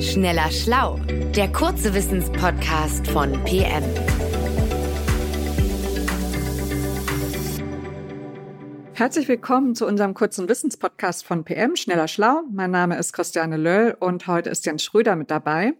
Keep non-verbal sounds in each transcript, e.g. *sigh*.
Schneller Schlau, der kurze Wissenspodcast von PM. Herzlich willkommen zu unserem kurzen Wissenspodcast von PM, Schneller Schlau. Mein Name ist Christiane Löll und heute ist Jens Schröder mit dabei.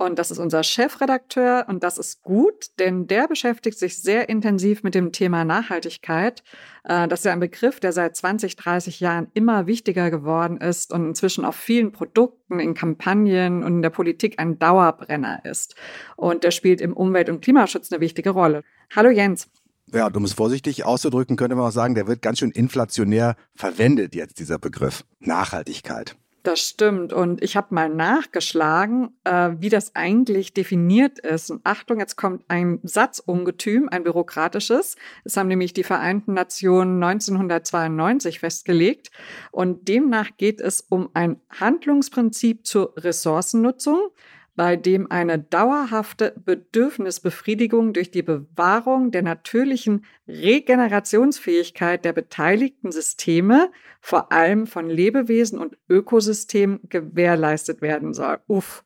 Und das ist unser Chefredakteur und das ist gut, denn der beschäftigt sich sehr intensiv mit dem Thema Nachhaltigkeit. Äh, das ist ja ein Begriff, der seit 20, 30 Jahren immer wichtiger geworden ist und inzwischen auf vielen Produkten, in Kampagnen und in der Politik ein Dauerbrenner ist. Und der spielt im Umwelt- und Klimaschutz eine wichtige Rolle. Hallo Jens. Ja, um es vorsichtig auszudrücken, könnte man auch sagen, der wird ganz schön inflationär verwendet jetzt, dieser Begriff Nachhaltigkeit. Das stimmt. Und ich habe mal nachgeschlagen, äh, wie das eigentlich definiert ist. Und Achtung, jetzt kommt ein Satzungetüm, ein bürokratisches. Das haben nämlich die Vereinten Nationen 1992 festgelegt. Und demnach geht es um ein Handlungsprinzip zur Ressourcennutzung bei dem eine dauerhafte Bedürfnisbefriedigung durch die Bewahrung der natürlichen Regenerationsfähigkeit der beteiligten Systeme, vor allem von Lebewesen und Ökosystemen, gewährleistet werden soll. Uff.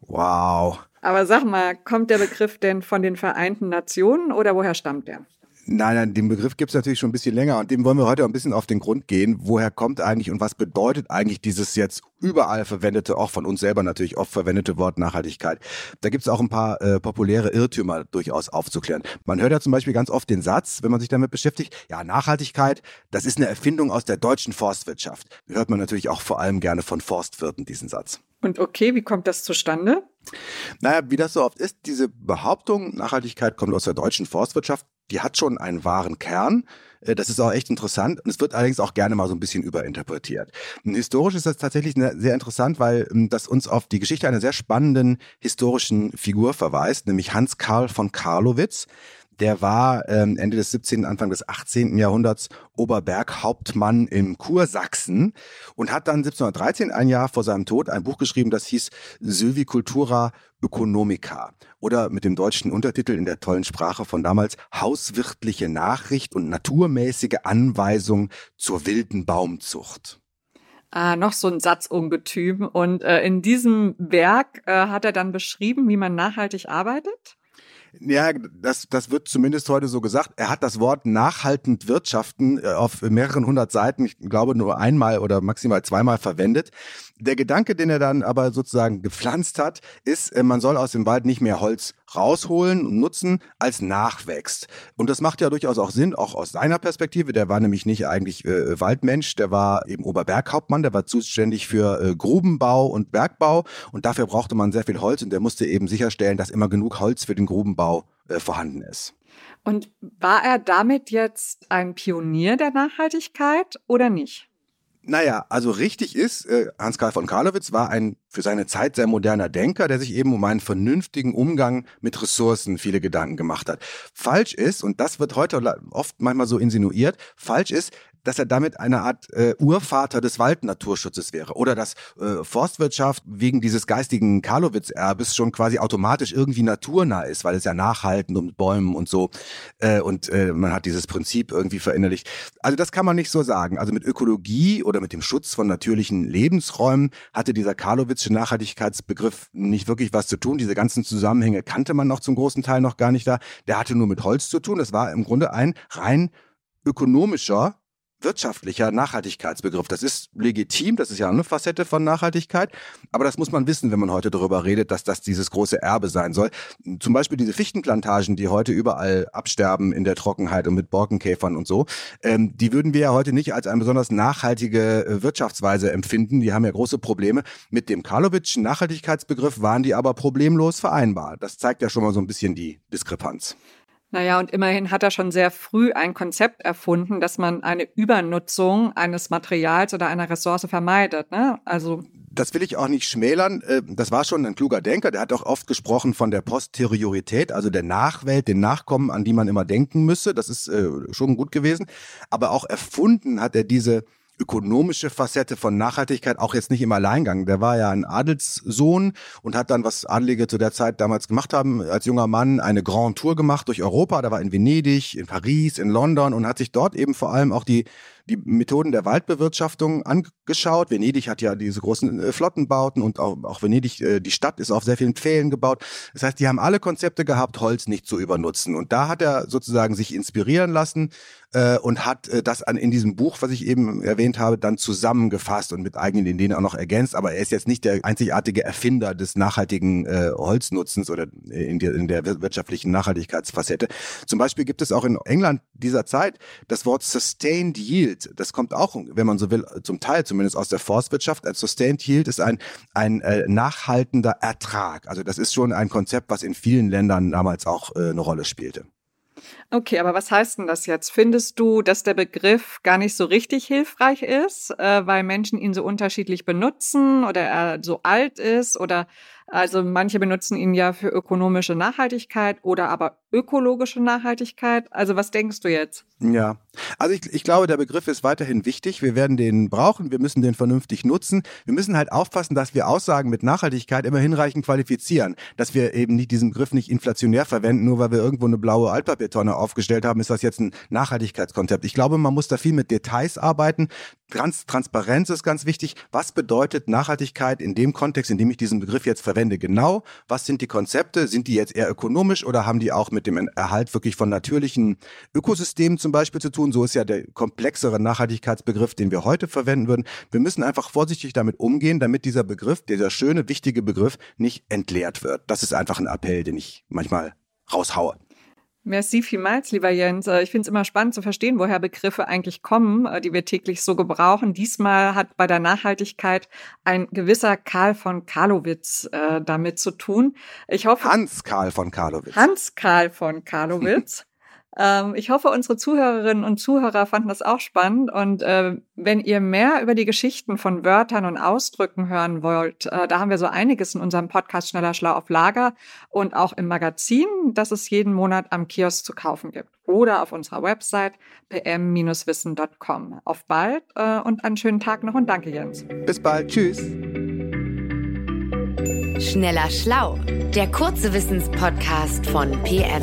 Wow. Aber sag mal, kommt der Begriff denn von den Vereinten Nationen oder woher stammt der? Nein, nein, den Begriff gibt es natürlich schon ein bisschen länger und dem wollen wir heute auch ein bisschen auf den Grund gehen. Woher kommt eigentlich und was bedeutet eigentlich dieses jetzt überall verwendete, auch von uns selber natürlich oft verwendete Wort Nachhaltigkeit? Da gibt es auch ein paar äh, populäre Irrtümer durchaus aufzuklären. Man hört ja zum Beispiel ganz oft den Satz, wenn man sich damit beschäftigt, ja, Nachhaltigkeit, das ist eine Erfindung aus der deutschen Forstwirtschaft. Hört man natürlich auch vor allem gerne von Forstwirten diesen Satz. Und okay, wie kommt das zustande? Naja, wie das so oft ist, diese Behauptung, Nachhaltigkeit kommt aus der deutschen Forstwirtschaft, die hat schon einen wahren Kern. Äh, das ist auch echt interessant und es wird allerdings auch gerne mal so ein bisschen überinterpretiert. Und historisch ist das tatsächlich sehr interessant, weil ähm, das uns auf die Geschichte einer sehr spannenden historischen Figur verweist, nämlich Hans Karl von Karlowitz. Der war ähm, Ende des 17., Anfang des 18. Jahrhunderts Oberberghauptmann im Kursachsen und hat dann 1713, ein Jahr vor seinem Tod, ein Buch geschrieben, das hieß Sylvicultura Ökonomica oder mit dem deutschen Untertitel in der tollen Sprache von damals Hauswirtliche Nachricht und naturmäßige Anweisung zur wilden Baumzucht. Ah, noch so ein Satzungetüm. Und äh, in diesem Werk äh, hat er dann beschrieben, wie man nachhaltig arbeitet? Ja, das, das wird zumindest heute so gesagt. Er hat das Wort nachhaltend wirtschaften äh, auf mehreren hundert Seiten, ich glaube nur einmal oder maximal zweimal verwendet. Der Gedanke, den er dann aber sozusagen gepflanzt hat, ist, äh, man soll aus dem Wald nicht mehr Holz rausholen und nutzen als nachwächst. Und das macht ja durchaus auch Sinn, auch aus seiner Perspektive. Der war nämlich nicht eigentlich äh, Waldmensch, der war eben Oberberghauptmann, der war zuständig für äh, Grubenbau und Bergbau und dafür brauchte man sehr viel Holz und der musste eben sicherstellen, dass immer genug Holz für den Grubenbau äh, vorhanden ist. Und war er damit jetzt ein Pionier der Nachhaltigkeit oder nicht? Naja, also richtig ist, äh, Hans-Karl von Karlowitz war ein für seine Zeit sehr moderner Denker, der sich eben um einen vernünftigen Umgang mit Ressourcen viele Gedanken gemacht hat. Falsch ist, und das wird heute oft manchmal so insinuiert, falsch ist, dass er damit eine Art äh, Urvater des Waldnaturschutzes wäre oder dass äh, Forstwirtschaft wegen dieses geistigen Karlowitz-Erbes schon quasi automatisch irgendwie naturnah ist, weil es ja nachhaltend und Bäumen und so äh, und äh, man hat dieses Prinzip irgendwie verinnerlicht. Also das kann man nicht so sagen. Also mit Ökologie oder mit dem Schutz von natürlichen Lebensräumen hatte dieser Karlowitzsche Nachhaltigkeitsbegriff nicht wirklich was zu tun. Diese ganzen Zusammenhänge kannte man noch zum großen Teil noch gar nicht da. Der hatte nur mit Holz zu tun. Das war im Grunde ein rein ökonomischer wirtschaftlicher Nachhaltigkeitsbegriff. Das ist legitim, das ist ja eine Facette von Nachhaltigkeit, aber das muss man wissen, wenn man heute darüber redet, dass das dieses große Erbe sein soll. Zum Beispiel diese Fichtenplantagen, die heute überall absterben in der Trockenheit und mit Borkenkäfern und so, ähm, die würden wir ja heute nicht als eine besonders nachhaltige äh, Wirtschaftsweise empfinden. Die haben ja große Probleme. Mit dem Karlowitschen Nachhaltigkeitsbegriff waren die aber problemlos vereinbar. Das zeigt ja schon mal so ein bisschen die Diskrepanz. Naja, und immerhin hat er schon sehr früh ein Konzept erfunden, dass man eine Übernutzung eines Materials oder einer Ressource vermeidet. Ne? Also das will ich auch nicht schmälern. Äh, das war schon ein kluger Denker. Der hat auch oft gesprochen von der Posteriorität, also der Nachwelt, den Nachkommen, an die man immer denken müsse. Das ist äh, schon gut gewesen. Aber auch erfunden hat er diese ökonomische Facette von Nachhaltigkeit auch jetzt nicht im Alleingang. Der war ja ein Adelssohn und hat dann, was Adlige zu der Zeit damals gemacht haben, als junger Mann eine Grand Tour gemacht durch Europa. Da war in Venedig, in Paris, in London und hat sich dort eben vor allem auch die die Methoden der Waldbewirtschaftung angeschaut. Venedig hat ja diese großen äh, Flottenbauten und auch, auch Venedig, äh, die Stadt ist auf sehr vielen Pfählen gebaut. Das heißt, die haben alle Konzepte gehabt, Holz nicht zu übernutzen. Und da hat er sozusagen sich inspirieren lassen äh, und hat äh, das an, in diesem Buch, was ich eben erwähnt habe, dann zusammengefasst und mit eigenen Ideen auch noch ergänzt. Aber er ist jetzt nicht der einzigartige Erfinder des nachhaltigen äh, Holznutzens oder in der, in der wirtschaftlichen Nachhaltigkeitsfacette. Zum Beispiel gibt es auch in England dieser Zeit das Wort Sustained Yield. Das kommt auch, wenn man so will, zum Teil zumindest aus der Forstwirtschaft. Ein Sustained Yield ist ein, ein äh, nachhaltender Ertrag. Also das ist schon ein Konzept, was in vielen Ländern damals auch äh, eine Rolle spielte. Okay, aber was heißt denn das jetzt? Findest du, dass der Begriff gar nicht so richtig hilfreich ist, äh, weil Menschen ihn so unterschiedlich benutzen oder er so alt ist oder also manche benutzen ihn ja für ökonomische Nachhaltigkeit oder aber ökologische Nachhaltigkeit. Also was denkst du jetzt? Ja, also ich, ich glaube, der Begriff ist weiterhin wichtig. Wir werden den brauchen, wir müssen den vernünftig nutzen. Wir müssen halt aufpassen, dass wir Aussagen mit Nachhaltigkeit immer hinreichend qualifizieren. Dass wir eben nicht diesen Begriff nicht inflationär verwenden, nur weil wir irgendwo eine blaue Altpapiertonne aufgestellt haben, ist das jetzt ein Nachhaltigkeitskonzept. Ich glaube, man muss da viel mit Details arbeiten. Trans Transparenz ist ganz wichtig. Was bedeutet Nachhaltigkeit in dem Kontext, in dem ich diesen Begriff jetzt verwende? Genau. Was sind die Konzepte? Sind die jetzt eher ökonomisch oder haben die auch mit dem Erhalt wirklich von natürlichen Ökosystemen zum Beispiel zu tun? So ist ja der komplexere Nachhaltigkeitsbegriff, den wir heute verwenden würden. Wir müssen einfach vorsichtig damit umgehen, damit dieser Begriff, dieser schöne, wichtige Begriff nicht entleert wird. Das ist einfach ein Appell, den ich manchmal raushaue. Merci vielmals, lieber Jens. Äh, ich finde es immer spannend zu verstehen, woher Begriffe eigentlich kommen, äh, die wir täglich so gebrauchen. Diesmal hat bei der Nachhaltigkeit ein gewisser Karl von Karlowitz äh, damit zu tun. Ich hoffe Hans Karl von Karlowitz. Hans Karl von Karlowitz. *laughs* Ähm, ich hoffe, unsere Zuhörerinnen und Zuhörer fanden das auch spannend. Und äh, wenn ihr mehr über die Geschichten von Wörtern und Ausdrücken hören wollt, äh, da haben wir so einiges in unserem Podcast Schneller Schlau auf Lager und auch im Magazin, das es jeden Monat am Kiosk zu kaufen gibt. Oder auf unserer Website pm-wissen.com. Auf bald äh, und einen schönen Tag noch und danke, Jens. Bis bald. Tschüss. Schneller Schlau, der kurze Wissenspodcast von PM.